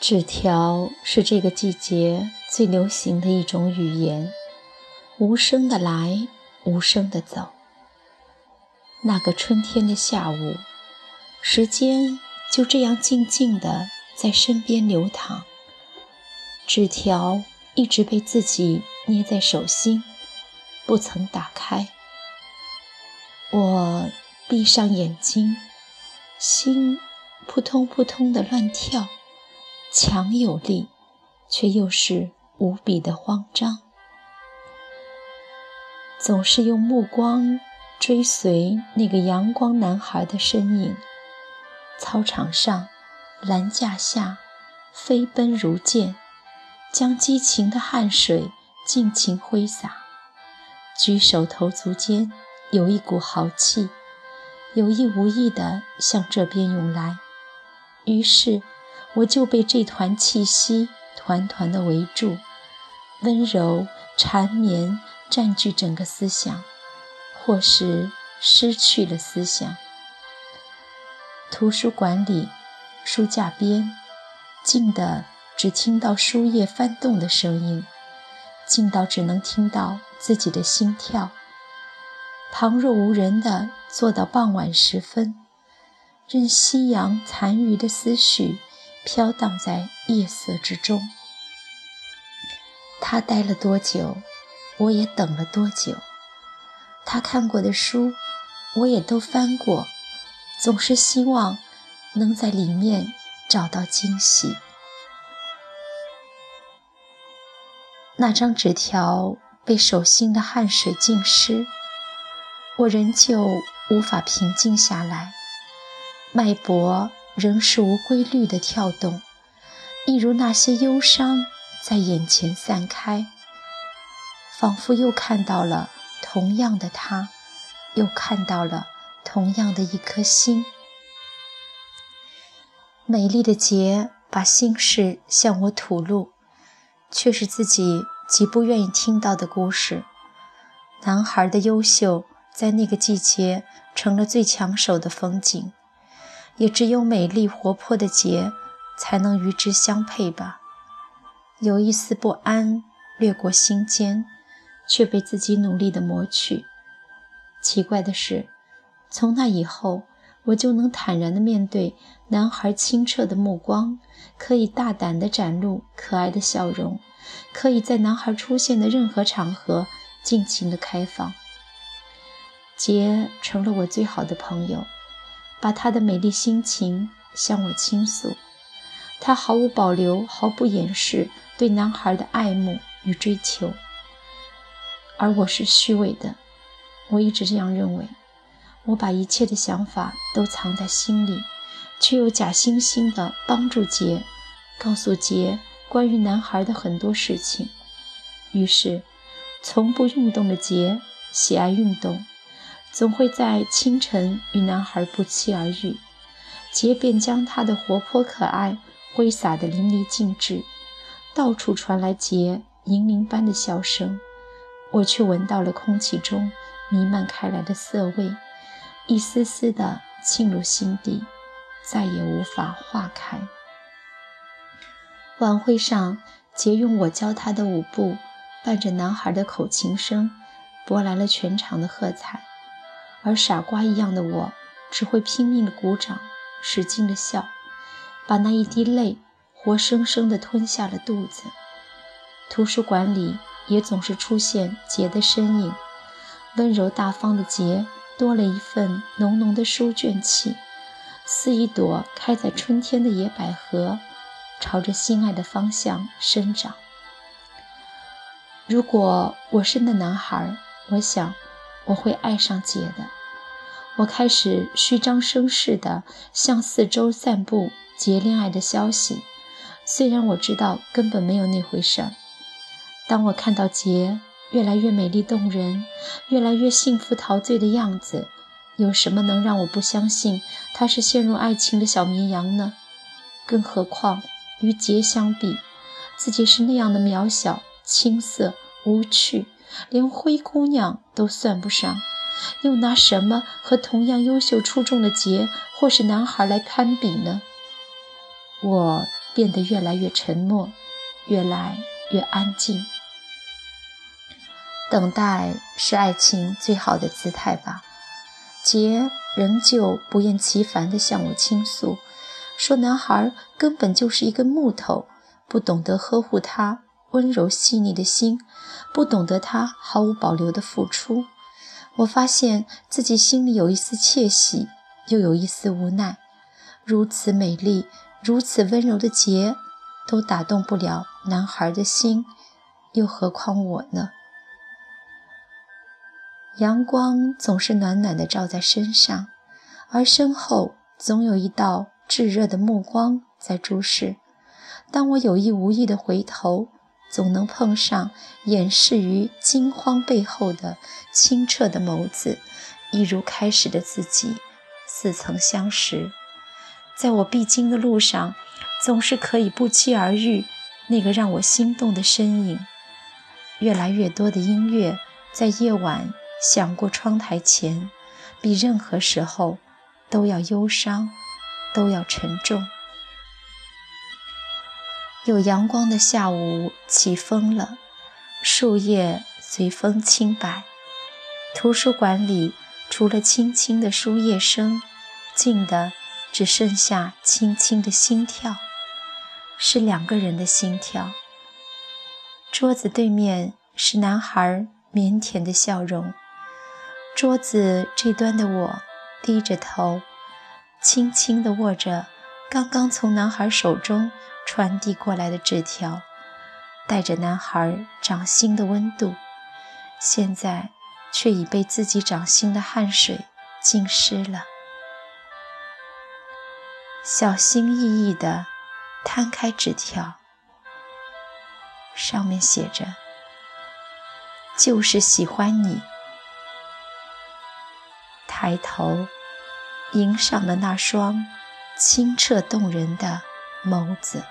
纸条是这个季节最流行的一种语言，无声的来，无声的走。那个春天的下午，时间就这样静静的在身边流淌。纸条一直被自己捏在手心，不曾打开。我闭上眼睛，心扑通扑通的乱跳。强有力，却又是无比的慌张。总是用目光追随那个阳光男孩的身影，操场上、栏架下飞奔如箭，将激情的汗水尽情挥洒。举手投足间有一股豪气，有意无意地向这边涌来，于是。我就被这团气息团团的围住，温柔缠绵占据整个思想，或是失去了思想。图书馆里，书架边，静的只听到书页翻动的声音，静到只能听到自己的心跳。旁若无人的坐到傍晚时分，任夕阳残余的思绪。飘荡在夜色之中，他待了多久，我也等了多久。他看过的书，我也都翻过，总是希望能在里面找到惊喜。那张纸条被手心的汗水浸湿，我仍旧无法平静下来，脉搏。仍是无规律的跳动，一如那些忧伤在眼前散开，仿佛又看到了同样的他，又看到了同样的一颗心。美丽的杰把心事向我吐露，却是自己极不愿意听到的故事。男孩的优秀，在那个季节成了最抢手的风景。也只有美丽活泼的杰才能与之相配吧。有一丝不安掠过心间，却被自己努力的磨去。奇怪的是，从那以后，我就能坦然地面对男孩清澈的目光，可以大胆地展露可爱的笑容，可以在男孩出现的任何场合尽情地开放。杰成了我最好的朋友。把他的美丽心情向我倾诉，他毫无保留、毫不掩饰对男孩的爱慕与追求，而我是虚伪的。我一直这样认为，我把一切的想法都藏在心里，却又假惺惺地帮助杰，告诉杰关于男孩的很多事情。于是，从不运动的杰喜爱运动。总会在清晨与男孩不期而遇，杰便将他的活泼可爱挥洒得淋漓尽致，到处传来杰银铃般的笑声，我却闻到了空气中弥漫开来的涩味，一丝丝的沁入心底，再也无法化开。晚会上，杰用我教他的舞步，伴着男孩的口琴声，博来了全场的喝彩。而傻瓜一样的我，只会拼命的鼓掌，使劲的笑，把那一滴泪活生生的吞下了肚子。图书馆里也总是出现杰的身影，温柔大方的杰多了一份浓浓的书卷气，似一朵开在春天的野百合，朝着心爱的方向生长。如果我是那男孩，我想。我会爱上姐的。我开始虚张声势地向四周散布杰恋爱的消息，虽然我知道根本没有那回事儿。当我看到杰越来越美丽动人，越来越幸福陶醉的样子，有什么能让我不相信他是陷入爱情的小绵羊呢？更何况与杰相比，自己是那样的渺小、青涩、无趣。连灰姑娘都算不上，又拿什么和同样优秀出众的杰或是男孩来攀比呢？我变得越来越沉默，越来越安静。等待是爱情最好的姿态吧。杰仍旧不厌其烦地向我倾诉，说男孩根本就是一个木头，不懂得呵护他温柔细腻的心，不懂得他毫无保留的付出。我发现自己心里有一丝窃喜，又有一丝无奈。如此美丽、如此温柔的杰，都打动不了男孩的心，又何况我呢？阳光总是暖暖的照在身上，而身后总有一道炙热的目光在注视。当我有意无意的回头，总能碰上掩饰于惊慌背后的清澈的眸子，一如开始的自己，似曾相识。在我必经的路上，总是可以不期而遇那个让我心动的身影。越来越多的音乐在夜晚。响过窗台前，比任何时候都要忧伤，都要沉重。有阳光的下午，起风了，树叶随风轻摆。图书馆里除了轻轻的书页声，静的只剩下轻轻的心跳，是两个人的心跳。桌子对面是男孩腼腆的笑容。桌子这端的我低着头，轻轻地握着刚刚从男孩手中传递过来的纸条，带着男孩掌心的温度，现在却已被自己掌心的汗水浸湿了。小心翼翼地摊开纸条，上面写着：“就是喜欢你。”抬头，迎上了那双清澈动人的眸子。